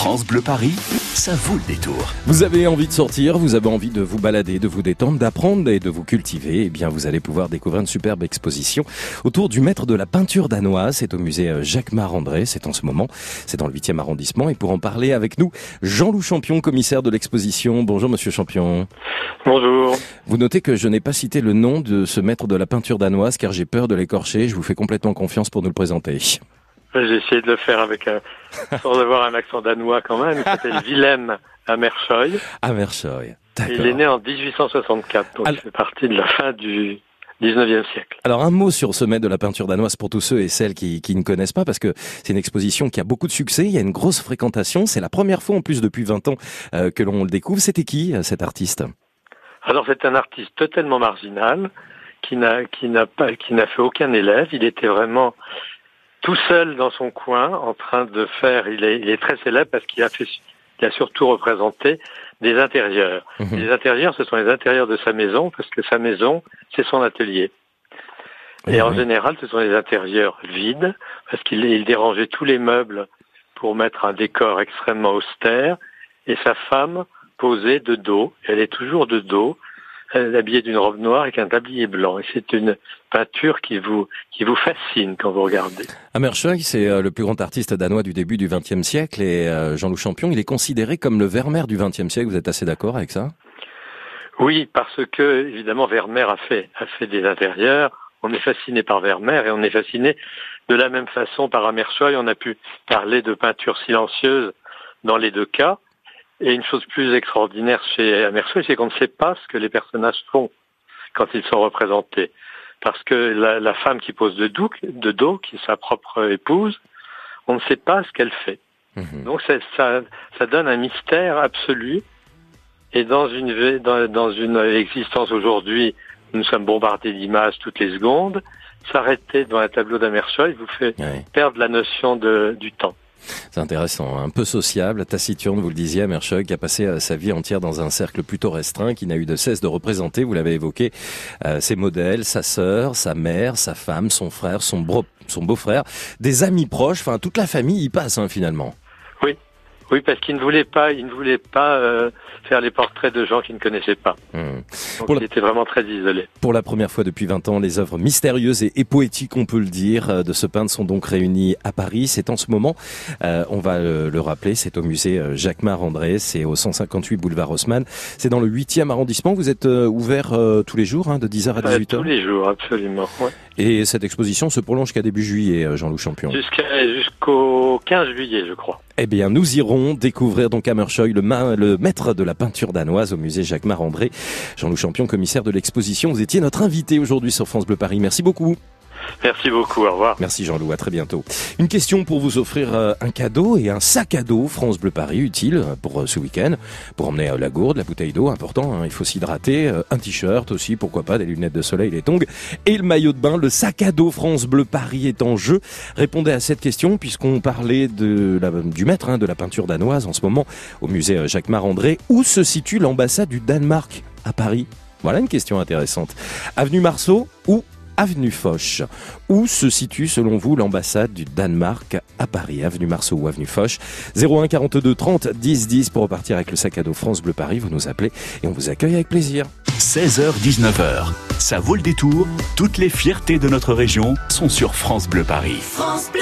France Bleu Paris, ça vaut le détour. Vous avez envie de sortir, vous avez envie de vous balader, de vous détendre, d'apprendre et de vous cultiver, eh bien vous allez pouvoir découvrir une superbe exposition autour du maître de la peinture danoise. C'est au musée euh, Jacques Marandré, c'est en ce moment, c'est dans le 8e arrondissement. Et pour en parler avec nous, Jean-Loup Champion, commissaire de l'exposition. Bonjour monsieur Champion. Bonjour. Vous notez que je n'ai pas cité le nom de ce maître de la peinture danoise car j'ai peur de l'écorcher. Je vous fais complètement confiance pour nous le présenter. J'ai essayé de le faire avec un, sans avoir un accent danois quand même. Il s'appelle Willem Amershoy. Amershoy. Il est né en 1864, donc il fait partie de la fin du 19e siècle. Alors un mot sur ce maître de la peinture danoise pour tous ceux et celles qui, qui ne connaissent pas, parce que c'est une exposition qui a beaucoup de succès, il y a une grosse fréquentation, c'est la première fois en plus depuis 20 ans euh, que l'on le découvre. C'était qui euh, cet artiste? Alors c'est un artiste totalement marginal, qui n'a qui n'a pas qui n'a fait aucun élève. Il était vraiment tout seul dans son coin, en train de faire. Il est, il est très célèbre parce qu'il a fait, il a surtout représenté des intérieurs. Mhm. Les intérieurs, ce sont les intérieurs de sa maison parce que sa maison, c'est son atelier. Et Oui, en général, ce sont les intérieurs vides parce qu'il il dérangeait tous les meubles pour mettre un décor extrêmement austère. Et sa femme posait de dos. Elle est toujours de dos. Elle est habillée d'une robe noire avec un tablier blanc. Et c'est une peinture qui vous, qui vous fascine quand vous regardez. Amershoy, c'est euh, le plus grand artiste danois du début du XXe siècle et euh, Jean-Loup Champion, il est considéré comme le Vermeer du XXe siècle. Vous êtes assez d'accord avec ça? Oui, parce que évidemment Vermeer a fait a fait des intérieurs. On est fasciné par Vermeer et on est fasciné de la même façon par Amershoy. On a pu parler de peinture silencieuse dans les deux cas. Et une chose plus extraordinaire chez Amershoy, c'est qu'on ne sait pas ce que les personnages font quand ils sont représentés. Parce que la, la femme qui pose de dos, de dos, qui est sa propre épouse, on ne sait pas ce qu'elle fait. Mhm. Donc ça, ça, donne un mystère absolu. Et dans une, dans, dans une existence aujourd'hui, où nous sommes bombardés d'images toutes les secondes. S'arrêter devant un tableau d'Amershoy vous fait perdre la notion de, du temps. C'est intéressant, un peu sociable, taciturne, vous le disiez, Amershoy, qui a passé euh, sa vie entière dans un cercle plutôt restreint, qui n'a eu de cesse de représenter, vous l'avez évoqué, euh, ses modèles, sa sœur, sa mère, sa femme, son frère, son beau-frère, des amis proches, enfin toute la famille y passe hein, finalement. Oui, parce qu'il ne voulait pas, il ne voulait pas euh, faire les portraits de gens qu'il ne connaissait pas. Hmm. Donc Pour la- il était vraiment très isolé. Pour la première fois depuis 20 ans, les œuvres mystérieuses et, et poétiques, on peut le dire, euh, de ce peintre sont donc réunies à Paris. C'est en ce moment, euh, on va euh, le rappeler, c'est au musée euh, Jacquemart André, c'est au 158 boulevard Haussmann. C'est dans le 8e arrondissement. Vous êtes euh, ouvert tous les jours, hein, de 10h à Euh, 18h. tous les jours, absolument. ouais. Et cette exposition se prolonge jusqu'à début juillet, euh, Jean-Loup Champion. Jusqu'au 15 juillet, je crois. Eh bien, nous irons découvrir donc Hammershoy, le, ma- le maître de la peinture danoise au musée Jacques André. Jean-Loup Champion, commissaire de l'exposition. Vous étiez notre invité aujourd'hui sur France Bleu Paris. Merci beaucoup. Merci beaucoup. Au revoir. Merci Jean-Loup, à très bientôt. Une question pour vous offrir euh, un cadeau et un sac à dos France Bleu Paris utile euh, pour euh, ce week-end. Pour emmener la gourde, la bouteille d'eau, important, hein, il faut s'hydrater, un t-shirt aussi, pourquoi pas, des lunettes de soleil, des tongs et le maillot de bain. Le sac à dos France Bleu Paris est en jeu. Répondez à cette question puisqu'on parlait du maître hein, de la peinture danoise en ce moment au musée Jacques Marandré. Où se situe l'ambassade du Danemark? À Paris Voilà une question intéressante. Avenue Marceau ou Avenue Foch Où se situe selon vous l'ambassade du Danemark à Paris Avenue Marceau ou Avenue Foch 01 42 30 10 10 pour repartir avec le sac à dos France Bleu Paris. Vous nous appelez et on vous accueille avec plaisir. 16h-19h, ça vaut le détour. Toutes les fiertés de notre région sont sur France Bleu Paris. France Bleu.